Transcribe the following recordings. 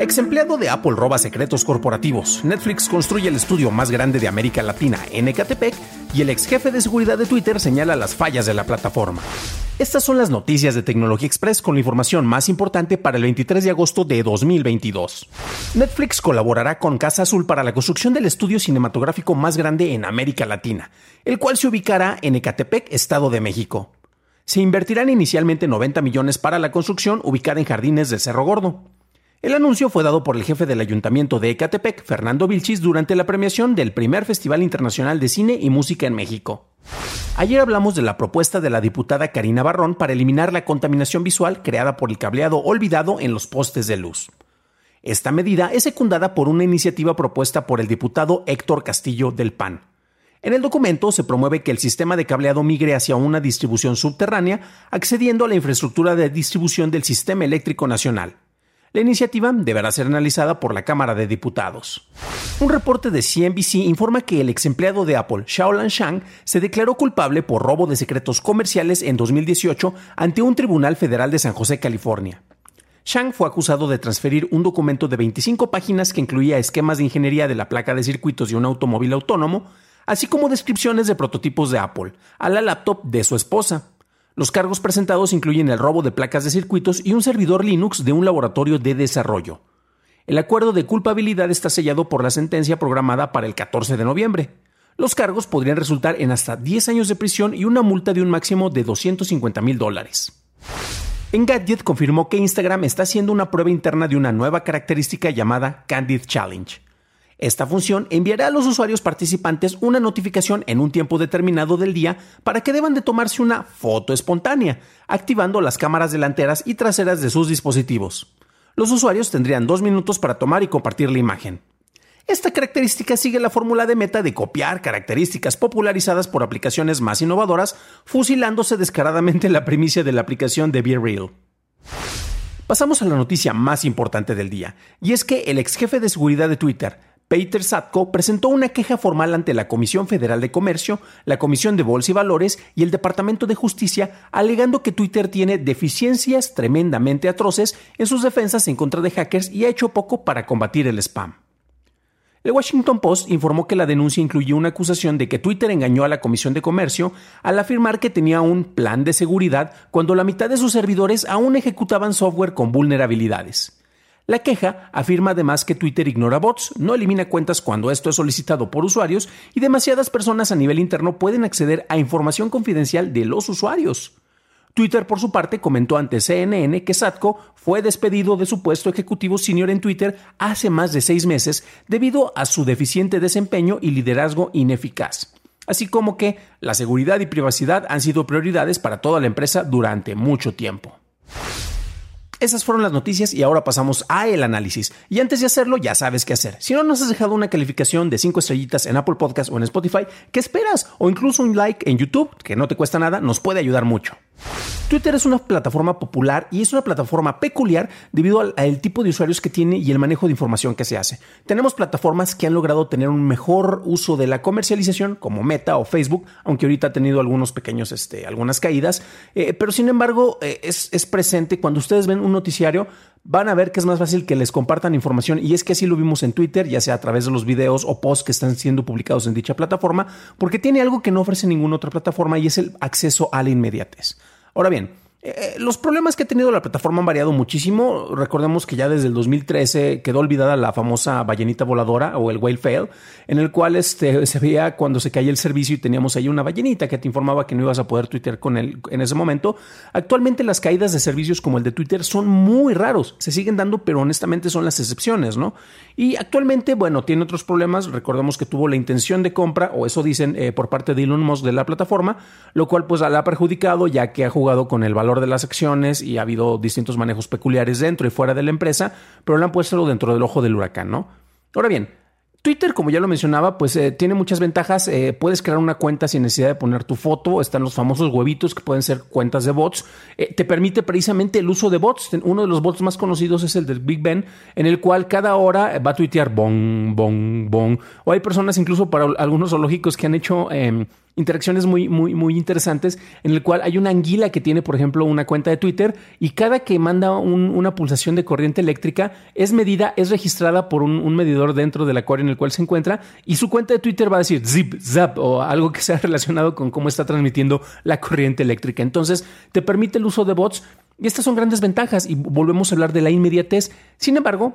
Ex empleado de Apple roba secretos corporativos. Netflix construye el estudio más grande de América Latina en Ecatepec y el ex jefe de seguridad de Twitter señala las fallas de la plataforma. Estas son las noticias de Tecnología Express con la información más importante para el 23 de agosto de 2022. Netflix colaborará con Casa Azul para la construcción del estudio cinematográfico más grande en América Latina, el cual se ubicará en Ecatepec, Estado de México. Se invertirán inicialmente 90 millones para la construcción ubicada en Jardines del Cerro Gordo. El anuncio fue dado por el jefe del ayuntamiento de Ecatepec, Fernando Vilchis, durante la premiación del primer Festival Internacional de Cine y Música en México. Ayer hablamos de la propuesta de la diputada Karina Barrón para eliminar la contaminación visual creada por el cableado olvidado en los postes de luz. Esta medida es secundada por una iniciativa propuesta por el diputado Héctor Castillo del PAN. En el documento se promueve que el sistema de cableado migre hacia una distribución subterránea, accediendo a la infraestructura de distribución del Sistema Eléctrico Nacional. La iniciativa deberá ser analizada por la Cámara de Diputados. Un reporte de CNBC informa que el ex empleado de Apple, Shaolan Shang, se declaró culpable por robo de secretos comerciales en 2018 ante un tribunal federal de San José, California. Shang fue acusado de transferir un documento de 25 páginas que incluía esquemas de ingeniería de la placa de circuitos de un automóvil autónomo, así como descripciones de prototipos de Apple, a la laptop de su esposa. Los cargos presentados incluyen el robo de placas de circuitos y un servidor Linux de un laboratorio de desarrollo. El acuerdo de culpabilidad está sellado por la sentencia programada para el 14 de noviembre. Los cargos podrían resultar en hasta 10 años de prisión y una multa de un máximo de 250 mil dólares. Engadget confirmó que Instagram está haciendo una prueba interna de una nueva característica llamada Candid Challenge. Esta función enviará a los usuarios participantes una notificación en un tiempo determinado del día para que deban de tomarse una foto espontánea, activando las cámaras delanteras y traseras de sus dispositivos. Los usuarios tendrían dos minutos para tomar y compartir la imagen. Esta característica sigue la fórmula de meta de copiar características popularizadas por aplicaciones más innovadoras, fusilándose descaradamente la primicia de la aplicación de Be Real. Pasamos a la noticia más importante del día, y es que el ex jefe de seguridad de Twitter, Peter Satko presentó una queja formal ante la Comisión Federal de Comercio, la Comisión de Bolsa y Valores y el Departamento de Justicia, alegando que Twitter tiene deficiencias tremendamente atroces en sus defensas en contra de hackers y ha hecho poco para combatir el spam. El Washington Post informó que la denuncia incluyó una acusación de que Twitter engañó a la Comisión de Comercio al afirmar que tenía un plan de seguridad cuando la mitad de sus servidores aún ejecutaban software con vulnerabilidades. La queja afirma además que Twitter ignora bots, no elimina cuentas cuando esto es solicitado por usuarios y demasiadas personas a nivel interno pueden acceder a información confidencial de los usuarios. Twitter, por su parte, comentó ante CNN que Satko fue despedido de su puesto ejecutivo senior en Twitter hace más de seis meses debido a su deficiente desempeño y liderazgo ineficaz, así como que la seguridad y privacidad han sido prioridades para toda la empresa durante mucho tiempo. Esas fueron las noticias y ahora pasamos a el análisis. Y antes de hacerlo, ya sabes qué hacer. Si no nos has dejado una calificación de 5 estrellitas en Apple Podcast o en Spotify, ¿qué esperas? O incluso un like en YouTube, que no te cuesta nada, nos puede ayudar mucho. Twitter es una plataforma popular y es una plataforma peculiar debido al, tipo de usuarios que tiene y el manejo de información que se hace. Tenemos plataformas que han logrado tener un mejor uso de la comercialización, como Meta o Facebook, aunque ahorita ha tenido algunos pequeños, este, algunas caídas, eh, pero sin embargo eh, es, es presente. Cuando ustedes ven un noticiario, van a ver que es más fácil que les compartan información y es que así lo vimos en Twitter, ya sea a través de los videos o posts que están siendo publicados en dicha plataforma, porque tiene algo que no ofrece ninguna otra plataforma y es el acceso a la inmediatez. Ahora bien, Eh, los problemas que ha tenido la plataforma han variado muchísimo. Recordemos que ya desde el 2013 quedó olvidada la famosa ballenita voladora o el whale fail, en el cual este, se veía cuando se caía el servicio y teníamos ahí una ballenita que te informaba que no ibas a poder tuitear con él en ese momento. Actualmente las caídas de servicios como el de Twitter son muy raros. Se siguen dando, pero honestamente son las excepciones, ¿no? Y actualmente, bueno, tiene otros problemas. Recordemos que tuvo la intención de compra, o eso dicen eh, por parte de Elon Musk de la plataforma, lo cual pues la ha perjudicado ya que ha jugado con el valor de las acciones y ha habido distintos manejos peculiares dentro y fuera de la empresa, pero lo han puesto dentro del ojo del huracán, ¿no? Ahora bien, Twitter, como ya lo mencionaba, pues eh, tiene muchas ventajas. Eh, puedes crear una cuenta sin necesidad de poner tu foto. Están los famosos huevitos que pueden ser cuentas de bots. Eh, te permite precisamente el uso de bots. Uno de los bots más conocidos es el del Big Ben, en el cual cada hora va a tuitear bong, bong, bong. O hay personas incluso para algunos zoológicos que han hecho em, interacciones muy, muy, muy interesantes en el cual hay una anguila que tiene, por ejemplo, una cuenta de Twitter y cada que manda una pulsación de corriente eléctrica es medida, es registrada por un, medidor dentro del acuario en el cual se encuentra y su cuenta de Twitter va a decir zip, zap o algo que sea relacionado con cómo está transmitiendo la corriente eléctrica. Entonces, te permite el uso de bots y estas son grandes ventajas y volvemos a hablar de la inmediatez. Sin embargo,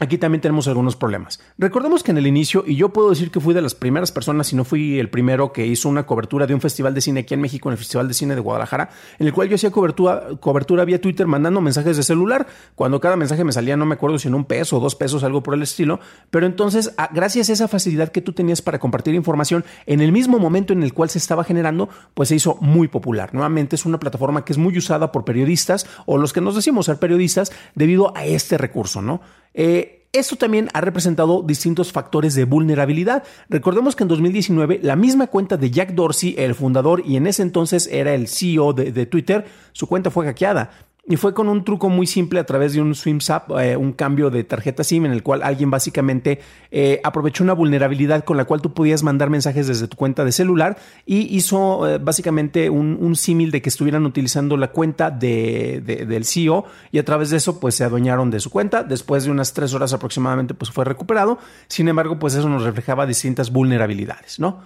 Aquí también tenemos algunos problemas. Recordemos que en el inicio, y yo puedo decir que fui de las primeras personas, si no fui el primero que hizo una cobertura de un festival de cine aquí en México, en el Festival de Cine de Guadalajara, en el cual yo hacía cobertura, cobertura vía Twitter mandando mensajes de celular, cuando cada mensaje me salía, no me acuerdo si en un peso o dos pesos, algo por el estilo, pero entonces, gracias a esa facilidad que tú tenías para compartir información en el mismo momento en el cual se estaba generando, pues se hizo muy popular. Nuevamente es una plataforma que es muy usada por periodistas o los que nos decimos ser periodistas debido a este recurso, ¿no? Eh, esto también ha representado distintos factores de vulnerabilidad. Recordemos que en 2019 la misma cuenta de Jack Dorsey, el fundador y en ese entonces era el CEO de Twitter, su cuenta fue hackeada. Y fue con un truco muy simple a través de un SwimSap, eh, un cambio de tarjeta SIM en el cual alguien básicamente eh, aprovechó una vulnerabilidad con la cual tú podías mandar mensajes desde tu cuenta de celular y hizo eh, básicamente un, símil de que estuvieran utilizando la cuenta de, del CEO y a través de eso pues se adueñaron de su cuenta. Después de unas tres horas aproximadamente pues fue recuperado. Sin embargo pues eso nos reflejaba distintas vulnerabilidades, ¿no?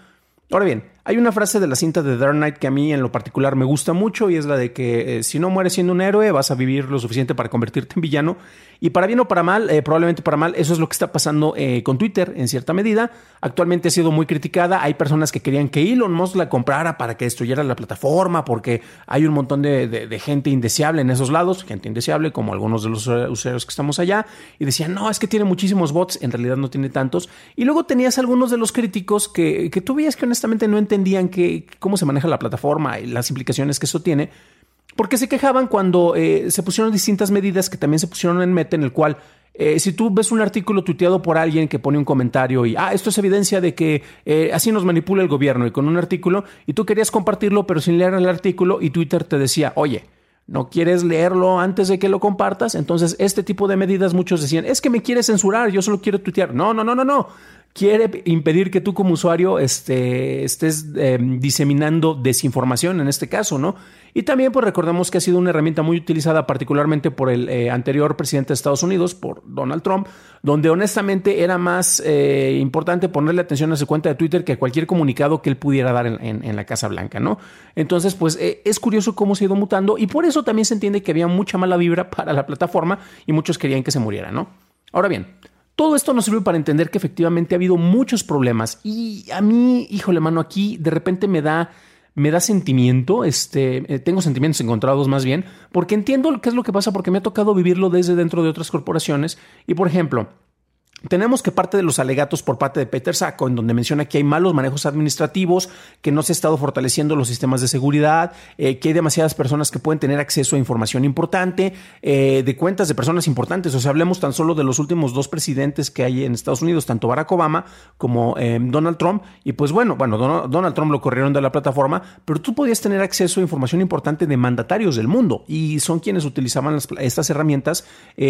Ahora bien, hay una frase de la cinta de Dark Knight que a mí en lo particular me gusta mucho y es la de que eh, si no mueres siendo un héroe vas a vivir lo suficiente para convertirte en villano. Y para bien o para mal, eh, probablemente para mal, eso es lo que está pasando eh, con Twitter en cierta medida. Actualmente ha sido muy criticada. Hay personas que querían que Elon Musk la comprara para que destruyera la plataforma porque hay un montón de, gente indeseable en esos lados, gente indeseable como algunos de los usuarios que estamos allá. Y decían, no, es que tiene muchísimos bots, en realidad no tiene tantos. Y luego tenías algunos de los críticos que, que tú veías que honestamente no entendían entendían que, cómo se maneja la plataforma y las implicaciones que eso tiene, porque se quejaban cuando eh, se pusieron distintas medidas que también se pusieron en Meta, en el cual eh, si tú ves un artículo tuiteado por alguien que pone un comentario y, ah, esto es evidencia de que eh, así nos manipula el gobierno y con un artículo, y tú querías compartirlo pero sin leer el artículo y Twitter te decía, oye, no quieres leerlo antes de que lo compartas, entonces este tipo de medidas muchos decían, es que me quieres censurar, yo solo quiero tuitear. No, no, no, no, no quiere impedir que tú como usuario este, estés em, diseminando desinformación en este caso, ¿no? Y también pues recordemos que ha sido una herramienta muy utilizada particularmente por el eh, anterior presidente de Estados Unidos, por Donald Trump, donde honestamente era más eh, importante ponerle atención a su cuenta de Twitter que a cualquier comunicado que él pudiera dar en, la Casa Blanca, ¿no? Entonces pues eh, es curioso cómo se ha ido mutando y por eso también se entiende que había mucha mala vibra para la plataforma y muchos querían que se muriera, ¿no? Ahora bien, todo esto nos sirve para entender que efectivamente ha habido muchos problemas y a mí, híjole, mano, aquí de repente me da me da sentimiento, este, eh, tengo sentimientos encontrados más bien, porque entiendo qué es lo que pasa, porque me ha tocado vivirlo desde dentro de otras corporaciones. Y por ejemplo, tenemos que parte de los alegatos por parte de Peter Sacco, en donde menciona que hay malos manejos administrativos, que no se ha estado fortaleciendo los sistemas de seguridad, eh, que hay demasiadas personas que pueden tener acceso a información importante, eh, de cuentas de personas importantes. O sea, hablemos tan solo de los últimos dos presidentes que hay en Estados Unidos, tanto Barack Obama como eh, Donald Trump. Y pues bueno, bueno, Donald Trump lo corrieron de la plataforma, pero tú podías tener acceso a información importante de mandatarios del mundo y son quienes utilizaban estas herramientas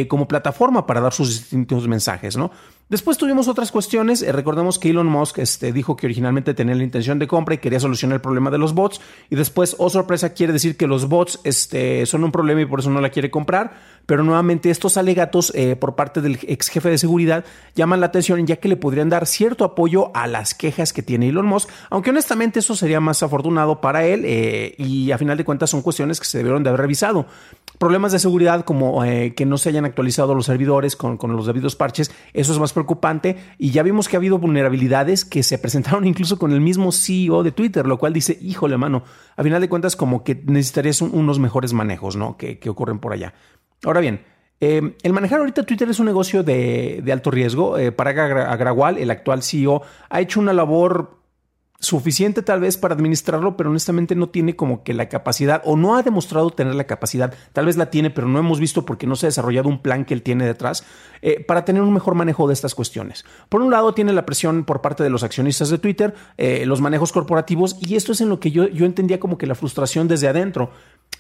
como plataforma para dar sus distintos mensajes, ¿no? Después tuvimos otras cuestiones. Eh, recordemos que Elon Musk este, dijo que originalmente tenía la intención de compra y quería solucionar el problema de los bots. Y después, oh sorpresa, quiere decir que los bots este, son un problema y por eso no la quiere comprar. Pero nuevamente estos alegatos eh, por parte del ex jefe de seguridad llaman la atención ya que le podrían dar cierto apoyo a las quejas que tiene Elon Musk. Aunque honestamente eso sería más afortunado para él eh, y a final de cuentas son cuestiones que se debieron de haber revisado. Problemas de seguridad como que no se hayan actualizado los servidores con, los debidos parches, eso es más preocupante y ya vimos que ha habido vulnerabilidades que se presentaron incluso con el mismo CEO de Twitter, lo cual dice, híjole mano, a final de cuentas como que necesitarías unos mejores manejos, ¿no? Que, ocurren por allá. Ahora bien, eh, el manejar ahorita Twitter es un negocio de, alto riesgo. Eh, para Agrawal, el actual CEO, ha hecho una labor suficiente tal vez para administrarlo, pero honestamente no tiene como que la capacidad o no ha demostrado tener la capacidad, tal vez la tiene, pero no hemos visto porque no se ha desarrollado un plan que él tiene detrás eh, para tener un mejor manejo de estas cuestiones. Por un lado tiene la presión por parte de los accionistas de Twitter, eh, los manejos corporativos y esto es en lo que yo, yo entendía como que la frustración desde adentro.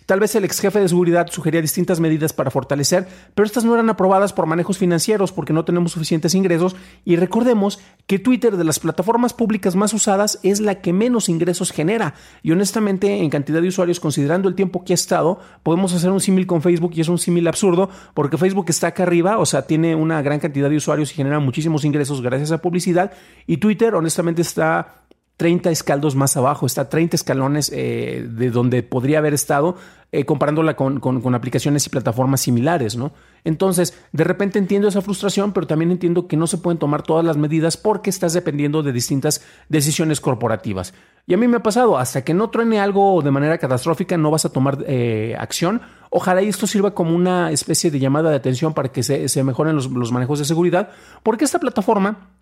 Tal vez el ex jefe de seguridad sugería distintas medidas para fortalecer, pero estas no eran aprobadas por manejos financieros porque no tenemos suficientes ingresos. Y recordemos que Twitter de las plataformas públicas más usadas es la que menos ingresos genera. Y honestamente en cantidad de usuarios considerando el tiempo que ha estado podemos hacer un símil con Facebook y es un símil absurdo porque Facebook está acá arriba, o sea, tiene una gran cantidad de usuarios y genera muchísimos ingresos gracias a publicidad. Y Twitter honestamente está 30 escaldos más abajo, está 30 escalones eh, de donde podría haber estado, eh, comparándola con, con, aplicaciones y plataformas similares, ¿no? Entonces, de repente entiendo esa frustración, pero también entiendo que no se pueden tomar todas las medidas porque estás dependiendo de distintas decisiones corporativas. Y a mí me ha pasado, hasta que no truene algo de manera catastrófica, no vas a tomar eh, acción. Ojalá esto sirva como una especie de llamada de atención para que se, se mejoren los, los manejos de seguridad, porque esta plataforma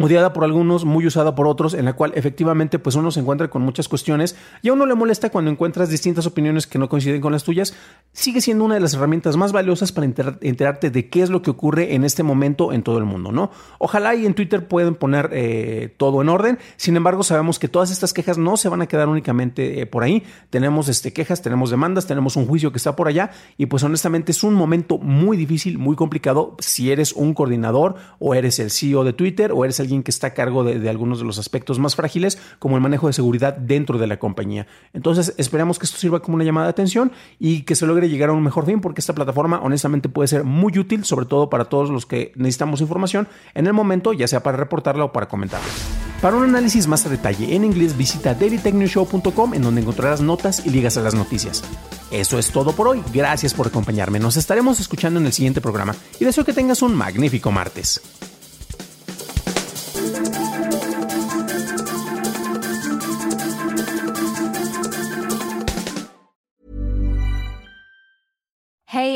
odiada por algunos, muy usada por otros, en la cual efectivamente pues uno se encuentra con muchas cuestiones y a uno le molesta cuando encuentras distintas opiniones que no coinciden con las tuyas, sigue siendo una de las herramientas más valiosas para enterarte de qué es lo que ocurre en este momento en todo el mundo, ¿no? Ojalá y en Twitter pueden poner eh, todo en orden, sin embargo sabemos que todas estas quejas no se van a quedar únicamente eh, por ahí, tenemos este, quejas, tenemos demandas, tenemos un juicio que está por allá y pues honestamente es un momento muy difícil, muy complicado si eres un coordinador o eres el CEO de Twitter o eres el que está a cargo de, algunos de los aspectos más frágiles, como el manejo de seguridad dentro de la compañía. Entonces, esperamos que esto sirva como una llamada de atención y que se logre llegar a un mejor fin, porque esta plataforma honestamente puede ser muy útil, sobre todo para todos los que necesitamos información en el momento, ya sea para reportarla o para comentarla. Para un análisis más a detalle en inglés, visita dailytechnewshow.com en donde encontrarás notas y ligas a las noticias. Eso es todo por hoy. Gracias por acompañarme. Nos estaremos escuchando en el siguiente programa y deseo que tengas un magnífico martes.